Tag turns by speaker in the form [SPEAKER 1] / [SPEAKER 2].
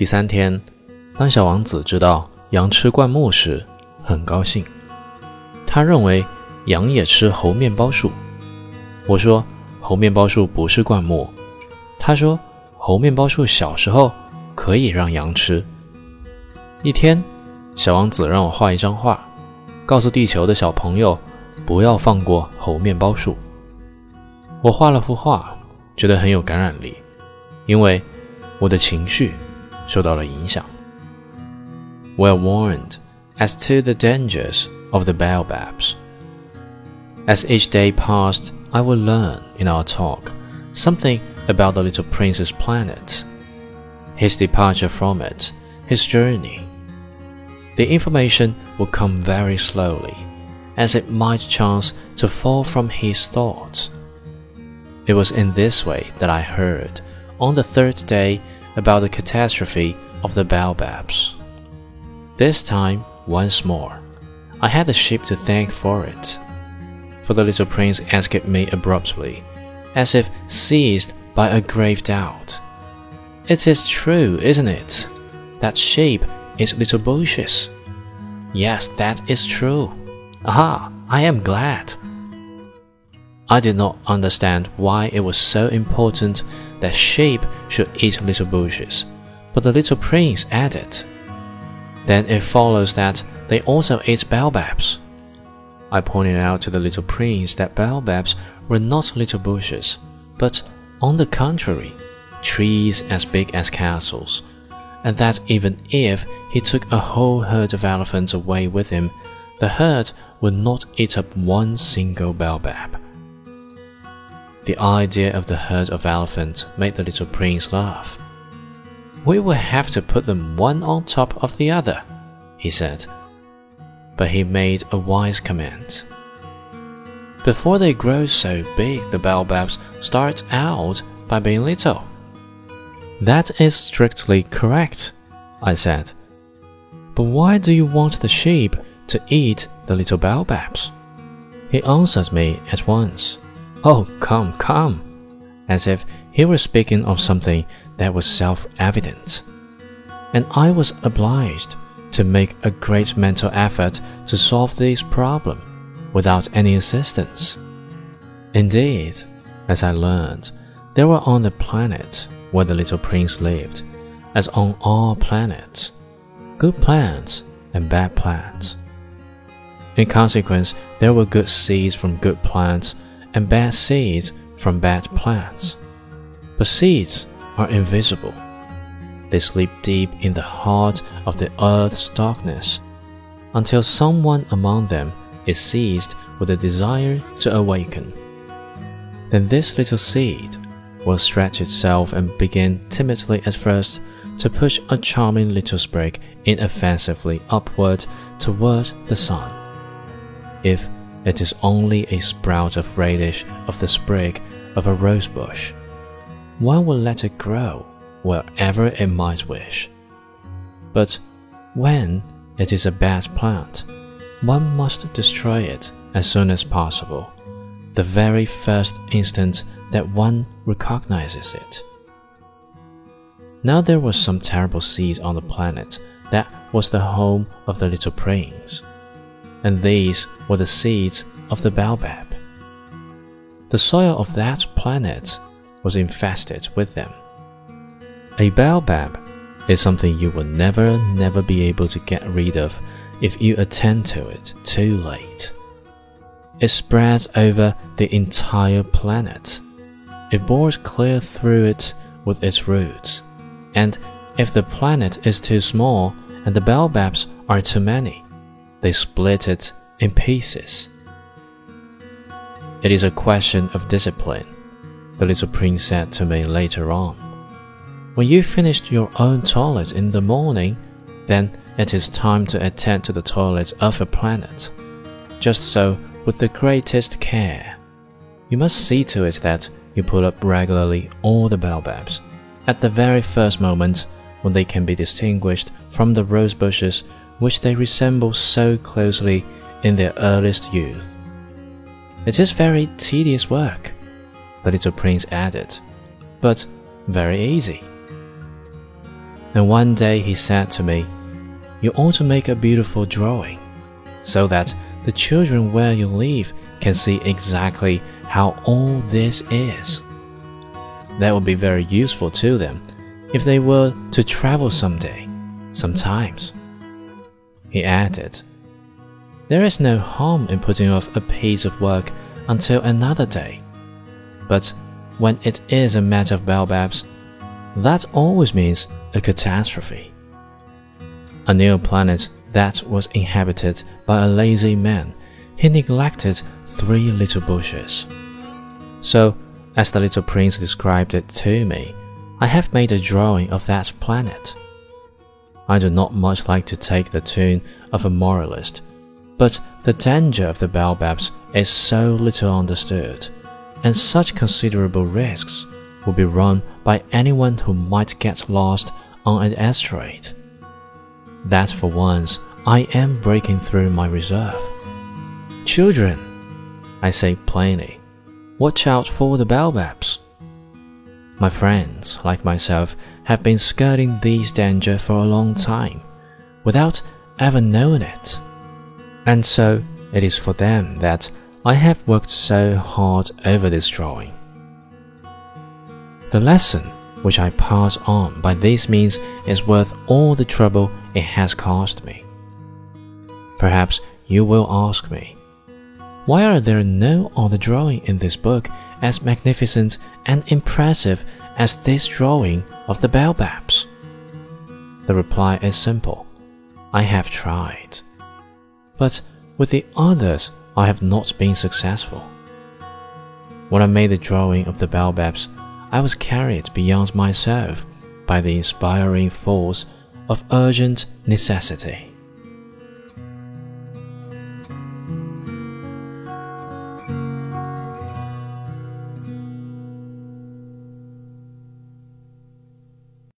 [SPEAKER 1] 第三天，当小王子知道羊吃灌木时，很高兴。他认为羊也吃猴面包树。我说猴面包树不是灌木。他说猴面包树小时候可以让羊吃。一天，小王子让我画一张画，告诉地球的小朋友不要放过猴面包树。我画了幅画，觉得很有感染力，因为我的情绪。受到了影响。Well warned as to the dangers of the baobabs. As each day passed, I would learn in our talk something about the little prince's planet, his departure from it, his journey. The information would come very slowly, as it might chance to fall from his thoughts. It was in this way that I heard, on the third day, about the catastrophe of the baobabs. This time, once more, I had the sheep to thank for it. For the little prince asked me abruptly, as if seized by a grave doubt. It is true, isn't it, that sheep is little bushes? Yes, that is true. Aha, I am glad. I did not understand why it was so important that sheep should eat little bushes, but the little prince added, Then it follows that they also eat baobabs. I pointed out to the little prince that baobabs were not little bushes, but, on the contrary, trees as big as castles, and that even if he took a whole herd of elephants away with him, the herd would not eat up one single baobab. The idea of the herd of elephants made the little prince laugh. We will have to put them one on top of the other, he said. But he made a wise comment. Before they grow so big, the baobabs start out by being little. That is strictly correct, I said. But why do you want the sheep to eat the little baobabs? He answered me at once. Oh, come, come, as if he were speaking of something that was self evident. And I was obliged to make a great mental effort to solve this problem without any assistance. Indeed, as I learned, there were on the planet where the little prince lived, as on all planets, good plants and bad plants. In consequence, there were good seeds from good plants and bad seeds from bad plants. But seeds are invisible. They sleep deep in the heart of the earth's darkness until someone among them is seized with a desire to awaken. Then this little seed will stretch itself and begin timidly at first to push a charming little sprig inoffensively upward toward the sun. If it is only a sprout of radish of the sprig of a rose bush. One will let it grow wherever it might wish. But when it is a bad plant, one must destroy it as soon as possible, the very first instant that one recognizes it. Now there was some terrible seed on the planet that was the home of the little prince and these were the seeds of the baobab. The soil of that planet was infested with them. A baobab is something you will never, never be able to get rid of if you attend to it too late. It spreads over the entire planet. It bores clear through it with its roots. And if the planet is too small and the baobabs are too many, they split it in pieces. It is a question of discipline, the little prince said to me later on. When you finished your own toilet in the morning, then it is time to attend to the toilet of a planet. Just so, with the greatest care. You must see to it that you pull up regularly all the baobabs at the very first moment when they can be distinguished from the rose bushes which they resemble so closely in their earliest youth. It is very tedious work, the little prince added, but very easy. and one day he said to me, You ought to make a beautiful drawing, so that the children where you live can see exactly how all this is. That would be very useful to them if they were to travel someday, sometimes. He added, There is no harm in putting off a piece of work until another day. But when it is a matter of baobabs, that always means a catastrophe. A new planet that was inhabited by a lazy man, he neglected three little bushes. So, as the little prince described it to me, I have made a drawing of that planet. I do not much like to take the tune of a moralist, but the danger of the baobabs is so little understood, and such considerable risks will be run by anyone who might get lost on an asteroid. That for once I am breaking through my reserve. Children, I say plainly, watch out for the baobabs. My friends, like myself, have been skirting these dangers for a long time, without ever knowing it. And so it is for them that I have worked so hard over this drawing. The lesson which I pass on by this means is worth all the trouble it has cost me. Perhaps you will ask me, why are there no other drawing in this book as magnificent and impressive as this drawing of the baobabs? The reply is simple I have tried. But with the others, I have not been successful. When I made the drawing of the baobabs, I was carried beyond myself by the inspiring force of urgent necessity.